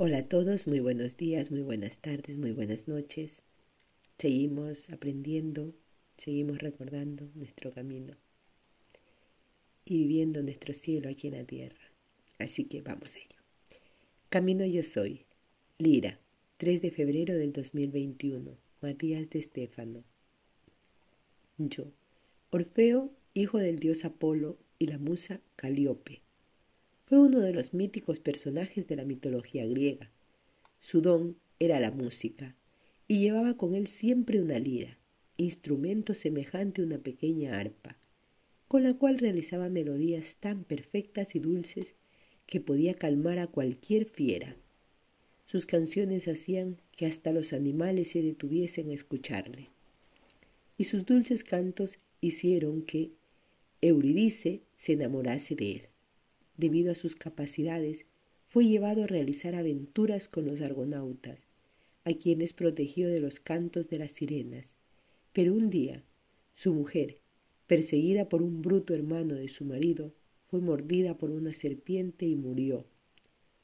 Hola a todos, muy buenos días, muy buenas tardes, muy buenas noches. Seguimos aprendiendo, seguimos recordando nuestro camino y viviendo nuestro cielo aquí en la tierra. Así que vamos a ello. Camino yo soy, Lira, 3 de febrero del 2021, Matías de Estéfano. Yo, Orfeo, hijo del dios Apolo y la musa Calíope fue uno de los míticos personajes de la mitología griega. Su don era la música, y llevaba con él siempre una lira, instrumento semejante a una pequeña arpa, con la cual realizaba melodías tan perfectas y dulces que podía calmar a cualquier fiera. Sus canciones hacían que hasta los animales se detuviesen a escucharle. Y sus dulces cantos hicieron que Euridice se enamorase de él debido a sus capacidades, fue llevado a realizar aventuras con los argonautas, a quienes protegió de los cantos de las sirenas. Pero un día, su mujer, perseguida por un bruto hermano de su marido, fue mordida por una serpiente y murió.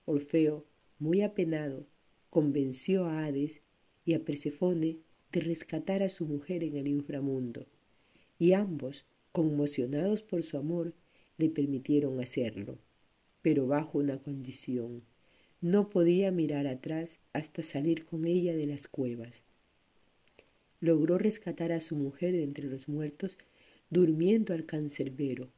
Orfeo, muy apenado, convenció a Hades y a Persefone de rescatar a su mujer en el inframundo, y ambos, conmocionados por su amor, le permitieron hacerlo, pero bajo una condición. No podía mirar atrás hasta salir con ella de las cuevas. Logró rescatar a su mujer de entre los muertos, durmiendo al cancerbero,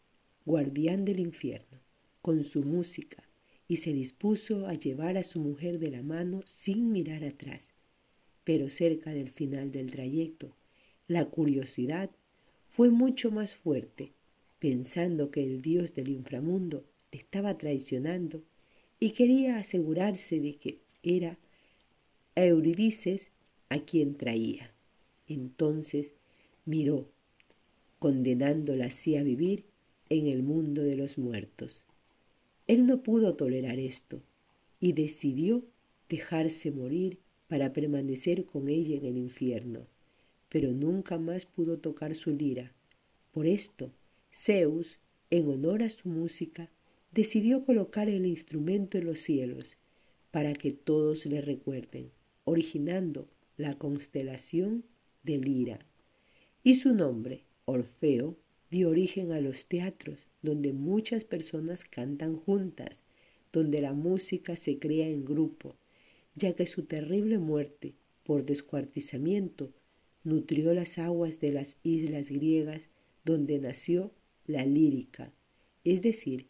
guardián del infierno, con su música, y se dispuso a llevar a su mujer de la mano sin mirar atrás. Pero cerca del final del trayecto, la curiosidad fue mucho más fuerte pensando que el dios del inframundo le estaba traicionando y quería asegurarse de que era Euridices a quien traía. Entonces miró, condenándola así a vivir en el mundo de los muertos. Él no pudo tolerar esto y decidió dejarse morir para permanecer con ella en el infierno, pero nunca más pudo tocar su lira. Por esto Zeus, en honor a su música, decidió colocar el instrumento en los cielos para que todos le recuerden, originando la constelación de Lira. Y su nombre, Orfeo, dio origen a los teatros donde muchas personas cantan juntas, donde la música se crea en grupo, ya que su terrible muerte por descuartizamiento nutrió las aguas de las islas griegas donde nació la lírica, es decir,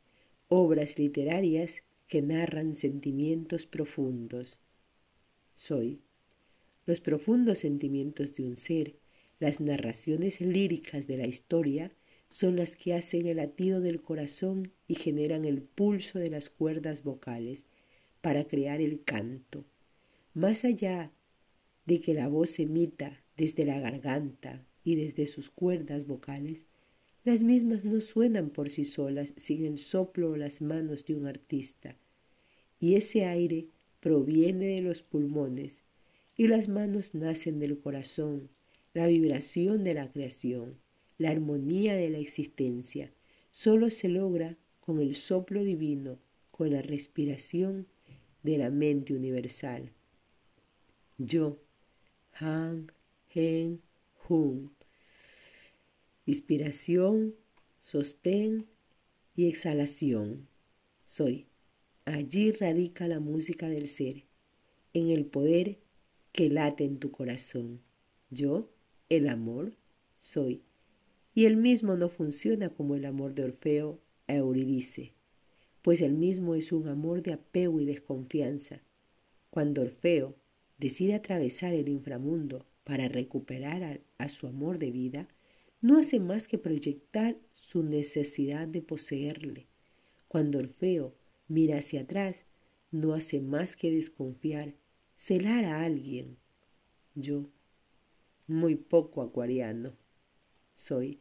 obras literarias que narran sentimientos profundos. Soy los profundos sentimientos de un ser, las narraciones líricas de la historia son las que hacen el latido del corazón y generan el pulso de las cuerdas vocales para crear el canto. Más allá de que la voz emita desde la garganta y desde sus cuerdas vocales, las mismas no suenan por sí solas sin el soplo o las manos de un artista. Y ese aire proviene de los pulmones y las manos nacen del corazón, la vibración de la creación, la armonía de la existencia. Solo se logra con el soplo divino, con la respiración de la mente universal. Yo, Han, Hen, Hun, inspiración, sostén y exhalación. Soy. Allí radica la música del ser, en el poder que late en tu corazón. Yo, el amor, soy. Y el mismo no funciona como el amor de Orfeo a Euridice, pues el mismo es un amor de apego y desconfianza. Cuando Orfeo decide atravesar el inframundo para recuperar a su amor de vida, no hace más que proyectar su necesidad de poseerle. Cuando Orfeo mira hacia atrás, no hace más que desconfiar, celar a alguien. Yo, muy poco acuariano, soy.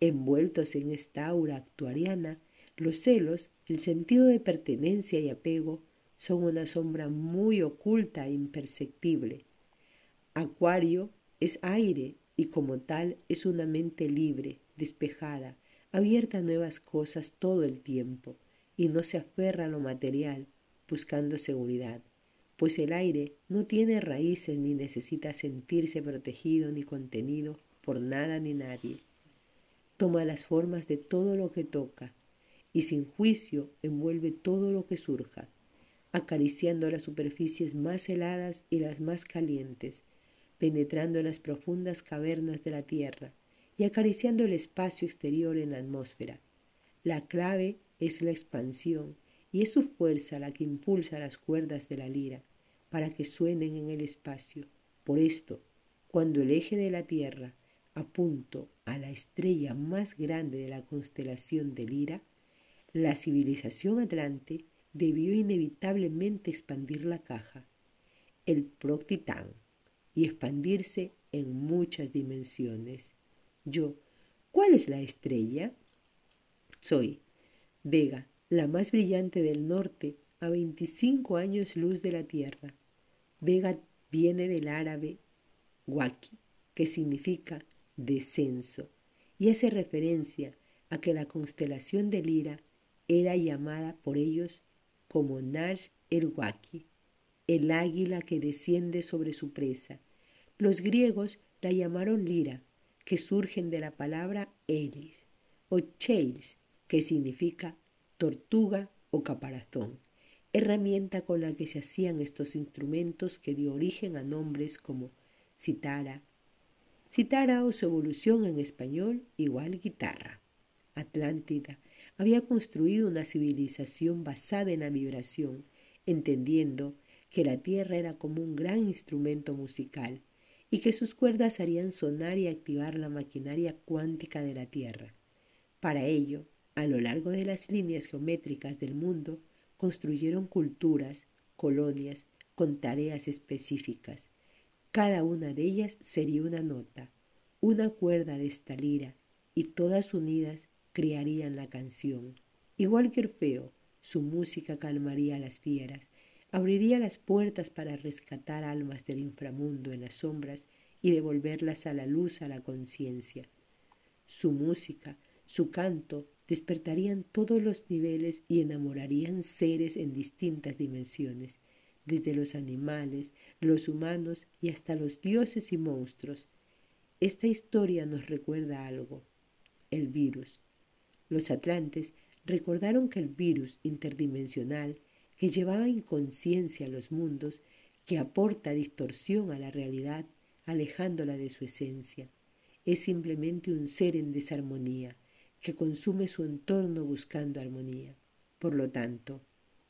Envueltos en esta aura actuariana, los celos, el sentido de pertenencia y apego, son una sombra muy oculta e imperceptible. Acuario es aire y como tal es una mente libre, despejada, abierta a nuevas cosas todo el tiempo y no se aferra a lo material buscando seguridad. pues el aire no tiene raíces ni necesita sentirse protegido ni contenido por nada ni nadie. Toma las formas de todo lo que toca y sin juicio envuelve todo lo que surja, acariciando las superficies más heladas y las más calientes, penetrando en las profundas cavernas de la tierra y acariciando el espacio exterior en la atmósfera. La clave es la expansión y es su fuerza la que impulsa las cuerdas de la lira para que suenen en el espacio. Por esto, cuando el eje de la Tierra apuntó a la estrella más grande de la constelación de Lira, la civilización atlante debió inevitablemente expandir la caja, el Proctitán, y expandirse en muchas dimensiones. Yo, ¿cuál es la estrella? Soy Vega, la más brillante del norte, a 25 años luz de la Tierra. Vega viene del árabe waki, que significa descenso, y hace referencia a que la constelación de Lira era llamada por ellos como Nars el Waki, el águila que desciende sobre su presa. Los griegos la llamaron Lira, que surgen de la palabra Elis, o Cheils, que significa tortuga o caparazón, herramienta con la que se hacían estos instrumentos que dio origen a nombres como citara, citara o su evolución en español igual guitarra. Atlántida había construido una civilización basada en la vibración, entendiendo que la tierra era como un gran instrumento musical y que sus cuerdas harían sonar y activar la maquinaria cuántica de la tierra. Para ello, a lo largo de las líneas geométricas del mundo, construyeron culturas, colonias, con tareas específicas. Cada una de ellas sería una nota, una cuerda de esta lira, y todas unidas crearían la canción. Igual que Orfeo, su música calmaría a las fieras, abriría las puertas para rescatar almas del inframundo en las sombras y devolverlas a la luz a la conciencia. Su música, su canto, despertarían todos los niveles y enamorarían seres en distintas dimensiones, desde los animales, los humanos y hasta los dioses y monstruos. Esta historia nos recuerda algo, el virus. Los atlantes recordaron que el virus interdimensional que llevaba inconsciencia a los mundos, que aporta distorsión a la realidad, alejándola de su esencia, es simplemente un ser en desarmonía, que consume su entorno buscando armonía. Por lo tanto,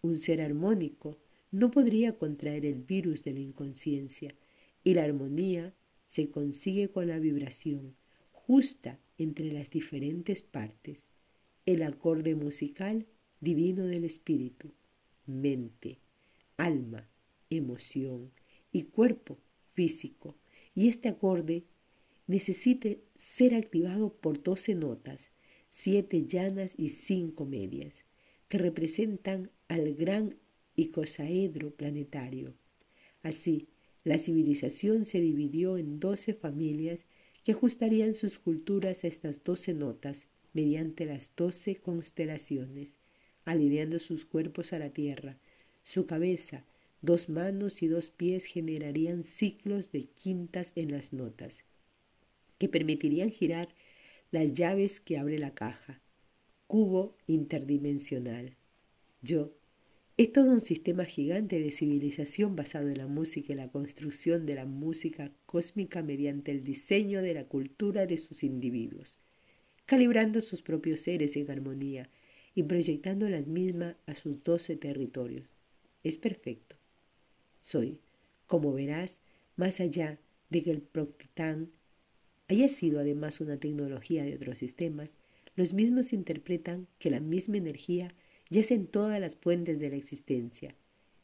un ser armónico no podría contraer el virus de la inconsciencia y la armonía se consigue con la vibración justa entre las diferentes partes, el acorde musical divino del espíritu, mente, alma, emoción y cuerpo físico, y este acorde necesite ser activado por doce notas siete llanas y cinco medias, que representan al gran icosaedro planetario. Así, la civilización se dividió en doce familias que ajustarían sus culturas a estas doce notas mediante las doce constelaciones, alineando sus cuerpos a la tierra. Su cabeza, dos manos y dos pies generarían ciclos de quintas en las notas, que permitirían girar las llaves que abre la caja, cubo interdimensional. Yo, es todo un sistema gigante de civilización basado en la música y la construcción de la música cósmica mediante el diseño de la cultura de sus individuos, calibrando sus propios seres en armonía y proyectando la misma a sus doce territorios. Es perfecto. Soy, como verás, más allá de que el Proctitán haya sido además una tecnología de otros sistemas, los mismos interpretan que la misma energía yace en todas las puentes de la existencia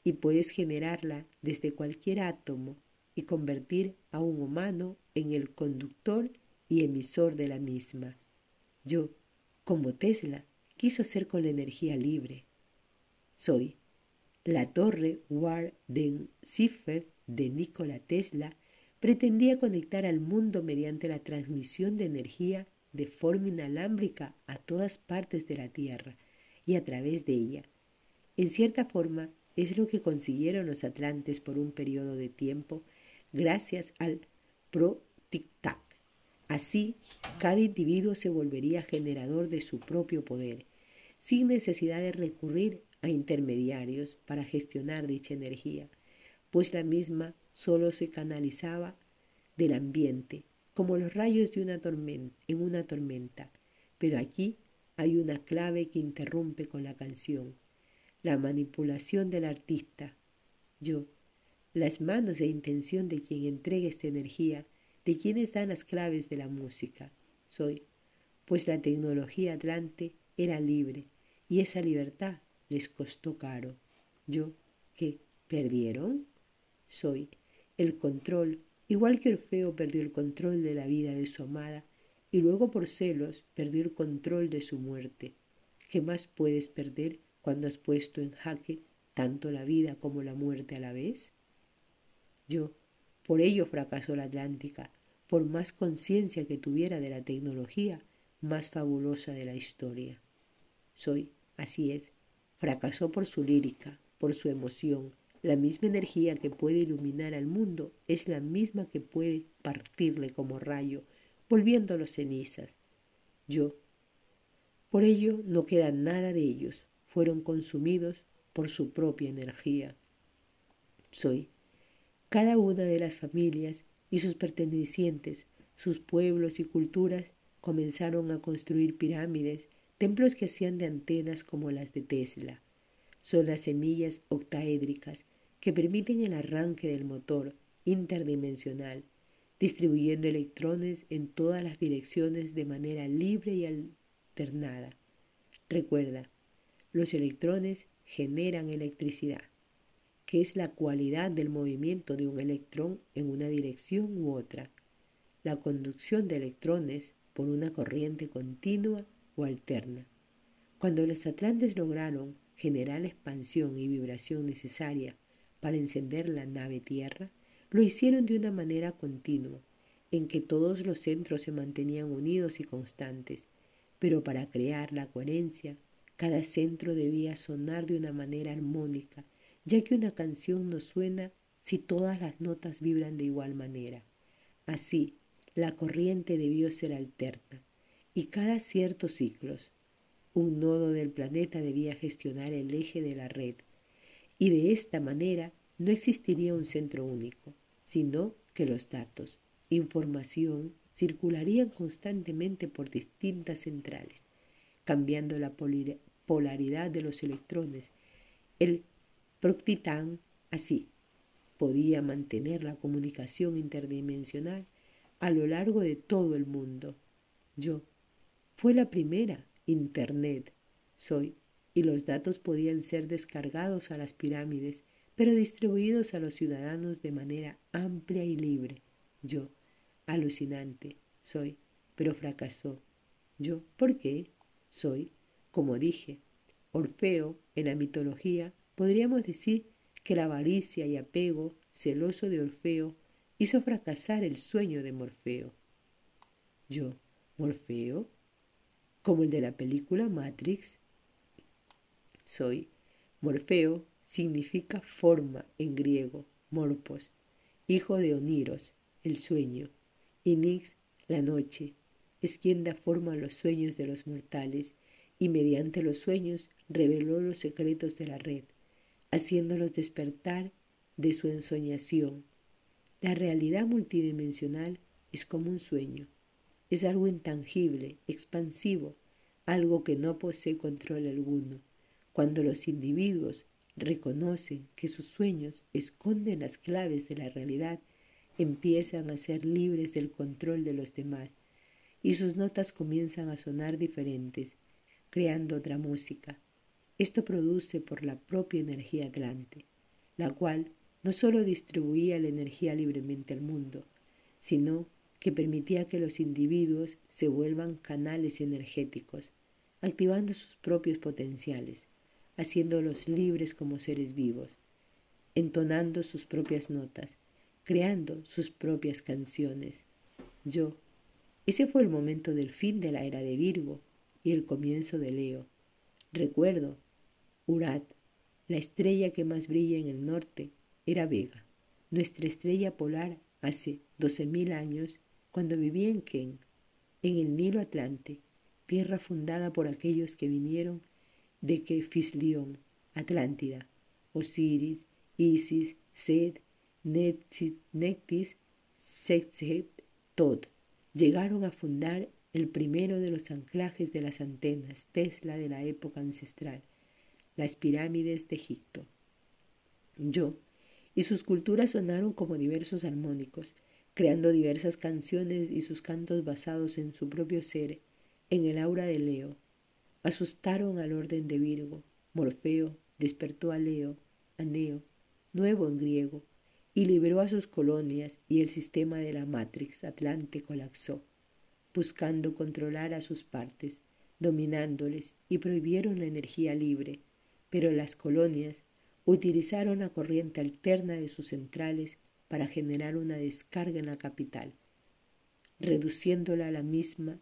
y puedes generarla desde cualquier átomo y convertir a un humano en el conductor y emisor de la misma. Yo, como Tesla, quiso ser con la energía libre. Soy la torre Warden-Ziffer de Nikola Tesla pretendía conectar al mundo mediante la transmisión de energía de forma inalámbrica a todas partes de la Tierra y a través de ella. En cierta forma, es lo que consiguieron los atlantes por un periodo de tiempo gracias al pro-tic-tac. Así, cada individuo se volvería generador de su propio poder, sin necesidad de recurrir a intermediarios para gestionar dicha energía, pues la misma solo se canalizaba del ambiente, como los rayos de una tormenta, en una tormenta. Pero aquí hay una clave que interrumpe con la canción, la manipulación del artista. Yo, las manos e intención de quien entrega esta energía, de quienes dan las claves de la música. Soy, pues la tecnología atlante era libre y esa libertad les costó caro. Yo, ¿qué? ¿Perdieron? Soy el control, igual que Orfeo perdió el control de la vida de su amada y luego por celos perdió el control de su muerte. ¿Qué más puedes perder cuando has puesto en jaque tanto la vida como la muerte a la vez? Yo, por ello fracasó la Atlántica, por más conciencia que tuviera de la tecnología más fabulosa de la historia. Soy, así es, fracasó por su lírica, por su emoción. La misma energía que puede iluminar al mundo es la misma que puede partirle como rayo, volviéndolo cenizas. Yo. Por ello no queda nada de ellos, fueron consumidos por su propia energía. Soy. Cada una de las familias y sus pertenecientes, sus pueblos y culturas comenzaron a construir pirámides templos que hacían de antenas como las de Tesla. Son las semillas octaédricas que permiten el arranque del motor interdimensional, distribuyendo electrones en todas las direcciones de manera libre y alternada. Recuerda, los electrones generan electricidad, que es la cualidad del movimiento de un electrón en una dirección u otra. La conducción de electrones por una corriente continua alterna. Cuando los atlantes lograron generar la expansión y vibración necesaria para encender la nave Tierra, lo hicieron de una manera continua, en que todos los centros se mantenían unidos y constantes, pero para crear la coherencia, cada centro debía sonar de una manera armónica, ya que una canción no suena si todas las notas vibran de igual manera. Así, la corriente debió ser alterna, y cada ciertos ciclos un nodo del planeta debía gestionar el eje de la red y de esta manera no existiría un centro único, sino que los datos, información, circularían constantemente por distintas centrales, cambiando la polaridad de los electrones. El Proctitán, así, podía mantener la comunicación interdimensional a lo largo de todo el mundo. Yo, fue la primera, Internet, soy, y los datos podían ser descargados a las pirámides, pero distribuidos a los ciudadanos de manera amplia y libre. Yo, alucinante, soy, pero fracasó. Yo, ¿por qué? Soy, como dije, Orfeo en la mitología, podríamos decir que la avaricia y apego celoso de Orfeo hizo fracasar el sueño de Morfeo. Yo, Morfeo, como el de la película Matrix. Soy Morfeo significa forma en griego, morpos, hijo de Oniros, el sueño, y Nix, la noche, es quien da forma a los sueños de los mortales y mediante los sueños reveló los secretos de la red, haciéndolos despertar de su ensoñación. La realidad multidimensional es como un sueño es algo intangible, expansivo, algo que no posee control alguno. Cuando los individuos reconocen que sus sueños esconden las claves de la realidad, empiezan a ser libres del control de los demás y sus notas comienzan a sonar diferentes, creando otra música. Esto produce por la propia energía atlante, la cual no solo distribuía la energía libremente al mundo, sino que permitía que los individuos se vuelvan canales energéticos, activando sus propios potenciales, haciéndolos libres como seres vivos, entonando sus propias notas, creando sus propias canciones. Yo, ese fue el momento del fin de la era de Virgo y el comienzo de Leo. Recuerdo, Urat, La estrella que más brilla en el norte era Vega, nuestra estrella polar hace 12.000 años, cuando vivía en Ken, en el Nilo Atlante, tierra fundada por aquellos que vinieron de Kefislión, Atlántida, Osiris, Isis, Sed, Nectis, Sexet, Tod, llegaron a fundar el primero de los anclajes de las antenas, Tesla de la época ancestral, las pirámides de Egipto. Yo y sus culturas sonaron como diversos armónicos, creando diversas canciones y sus cantos basados en su propio ser, en el aura de Leo. Asustaron al orden de Virgo. Morfeo despertó a Leo, a Neo, nuevo en griego, y liberó a sus colonias y el sistema de la Matrix Atlante colapsó, buscando controlar a sus partes, dominándoles y prohibieron la energía libre, pero las colonias utilizaron la corriente alterna de sus centrales para generar una descarga en la capital, reduciéndola a la misma,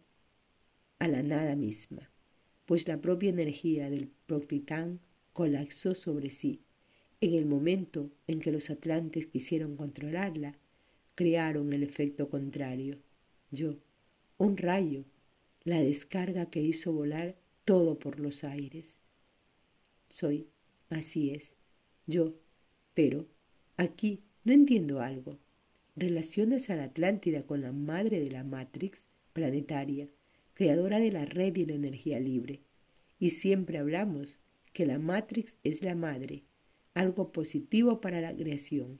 a la nada misma, pues la propia energía del Proctitán colapsó sobre sí en el momento en que los atlantes quisieron controlarla, crearon el efecto contrario. Yo, un rayo, la descarga que hizo volar todo por los aires. Soy, así es, yo, pero aquí no entiendo algo. Relaciones a la Atlántida con la madre de la Matrix planetaria, creadora de la red y la energía libre. Y siempre hablamos que la Matrix es la madre algo positivo para la creación,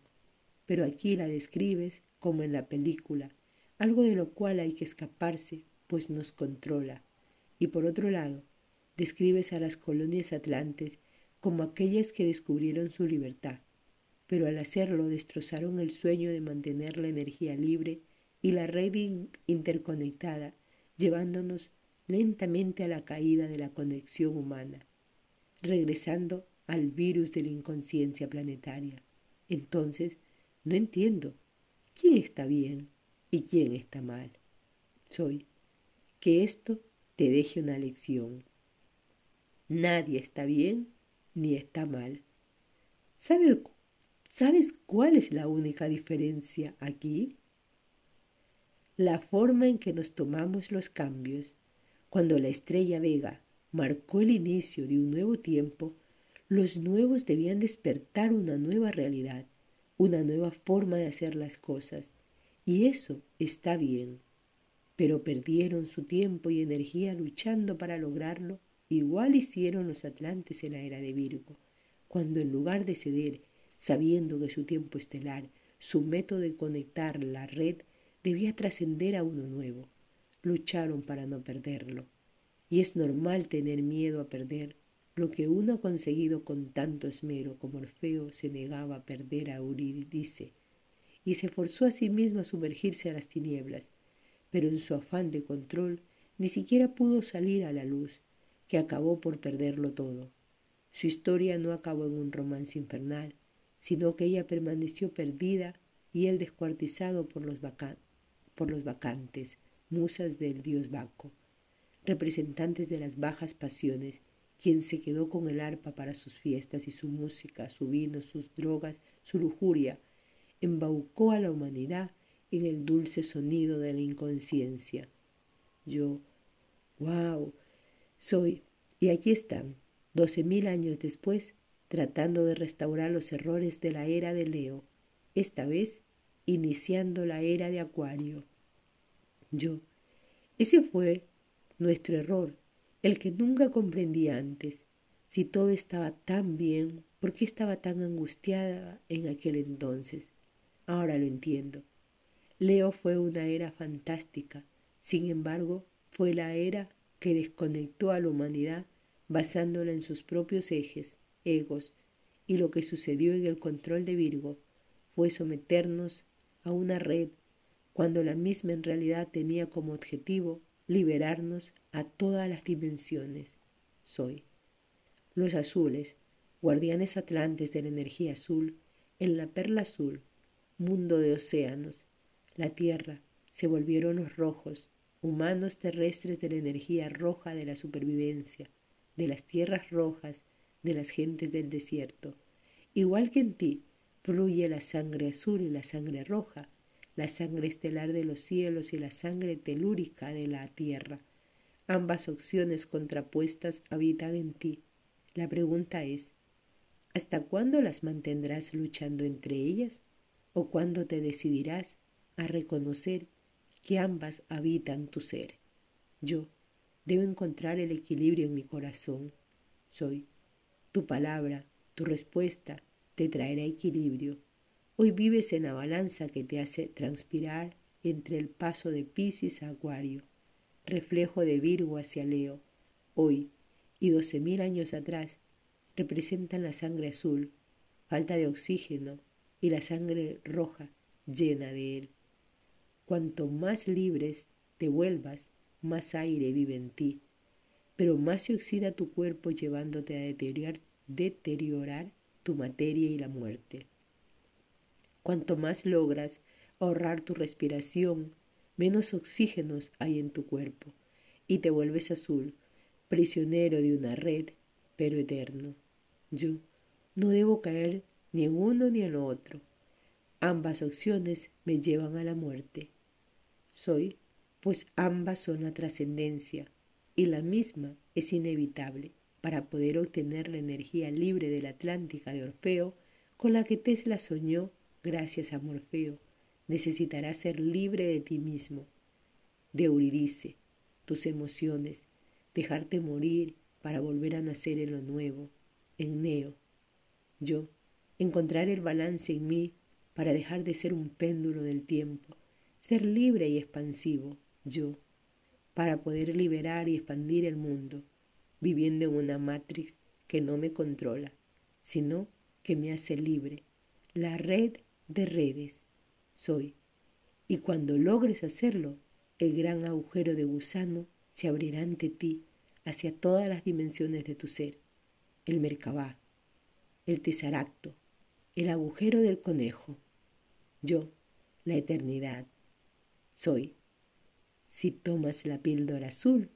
pero aquí la describes como en la película, algo de lo cual hay que escaparse, pues nos controla. Y por otro lado, describes a las colonias atlantes como aquellas que descubrieron su libertad, pero al hacerlo destrozaron el sueño de mantener la energía libre y la red interconectada, llevándonos lentamente a la caída de la conexión humana, regresando al virus de la inconsciencia planetaria. Entonces, no entiendo quién está bien y quién está mal. Soy que esto te deje una lección. Nadie está bien ni está mal. ¿Sabes cuál es la única diferencia aquí? La forma en que nos tomamos los cambios. Cuando la estrella Vega marcó el inicio de un nuevo tiempo, los nuevos debían despertar una nueva realidad, una nueva forma de hacer las cosas. Y eso está bien. Pero perdieron su tiempo y energía luchando para lograrlo, igual hicieron los atlantes en la era de Virgo, cuando en lugar de ceder, sabiendo que su tiempo estelar, su método de conectar la red, debía trascender a uno nuevo, lucharon para no perderlo. Y es normal tener miedo a perder lo que uno ha conseguido con tanto esmero como Orfeo se negaba a perder a Eurídice y se forzó a sí mismo a sumergirse a las tinieblas, pero en su afán de control ni siquiera pudo salir a la luz, que acabó por perderlo todo. Su historia no acabó en un romance infernal, sino que ella permaneció perdida y él descuartizado por los, vacantes, musas del dios Baco, representantes de las bajas pasiones quien se quedó con el arpa para sus fiestas y su música, su vino, sus drogas, su lujuria, embaucó a la humanidad en el dulce sonido de la inconsciencia. Yo, wow, soy, y aquí están, doce mil años después, tratando de restaurar los errores de la era de Leo, esta vez iniciando la era de Acuario. Yo, ese fue nuestro error, el que nunca comprendí antes. Si todo estaba tan bien, ¿por qué estaba tan angustiada en aquel entonces? Ahora lo entiendo. Leo fue una era fantástica, sin embargo, fue la era que desconectó a la humanidad basándola en sus propios ejes, egos, y lo que sucedió en el control de Virgo fue someternos a una red cuando la misma en realidad tenía como objetivo liberarnos a todas las dimensiones. Soy. Los azules, guardianes atlantes de la energía azul, en la perla azul, mundo de océanos, la tierra, se volvieron los rojos, humanos terrestres de la energía roja de la supervivencia, de las tierras rojas, de las gentes del desierto. Igual que en ti, fluye la sangre azul y la sangre roja, la sangre estelar de los cielos y la sangre telúrica de la tierra. Ambas opciones contrapuestas habitan en ti. La pregunta es, ¿hasta cuándo las mantendrás luchando entre ellas? ¿O cuándo te decidirás a reconocer que ambas habitan tu ser? Yo debo encontrar el equilibrio en mi corazón. Soy tu palabra, tu respuesta te traerá equilibrio. Hoy vives en la balanza que te hace transpirar entre el paso de Piscis a Acuario, reflejo de Virgo hacia Leo. Hoy y doce mil años atrás representan la sangre azul, falta de oxígeno, y la sangre roja llena de él. Cuanto más libres te vuelvas, más aire vive en ti, pero más se oxida tu cuerpo llevándote a deteriorar, deteriorar tu materia y la muerte. Cuanto más logras ahorrar tu respiración, menos oxígenos hay en tu cuerpo y te vuelves azul, prisionero de una red, pero eterno. Yo no debo caer ni en uno ni en lo otro. Ambas opciones me llevan a la muerte. Soy, pues ambas son la trascendencia y la misma es inevitable para poder obtener la energía libre de la Atlántica de Orfeo con la que Tesla soñó gracias a Morfeo. Necesitarás ser libre de ti mismo, de Euridice, tus emociones, dejarte morir para volver a nacer en lo nuevo, en Neo. Yo encontrar el balance en mí para dejar de ser un péndulo del tiempo, ser libre y expansivo, yo, para poder liberar y expandir el mundo, viviendo en una matrix que no me controla, sino que me hace libre, la red de redes soy. Y cuando logres hacerlo, el gran agujero de gusano se abrirá ante ti hacia todas las dimensiones de tu ser, el Merkabah, el tesaracto, el agujero del conejo. Yo, la eternidad, soy. Si tomas la píldora azul,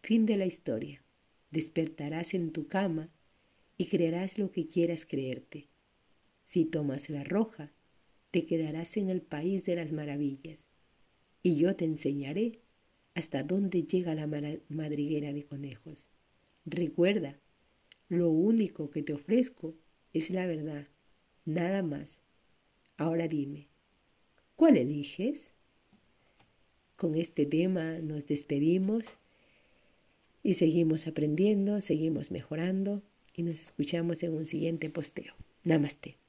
fin de la historia. Despertarás en tu cama y creerás lo que quieras creerte. Si tomas la roja, te quedarás en el país de las maravillas, y yo te enseñaré hasta dónde llega la madriguera de conejos. Recuerda, lo único que te ofrezco es la verdad nada más. Ahora dime, ¿cuál eliges? Con este tema nos despedimos y seguimos aprendiendo, seguimos mejorando y nos escuchamos en un siguiente posteo. Namaste.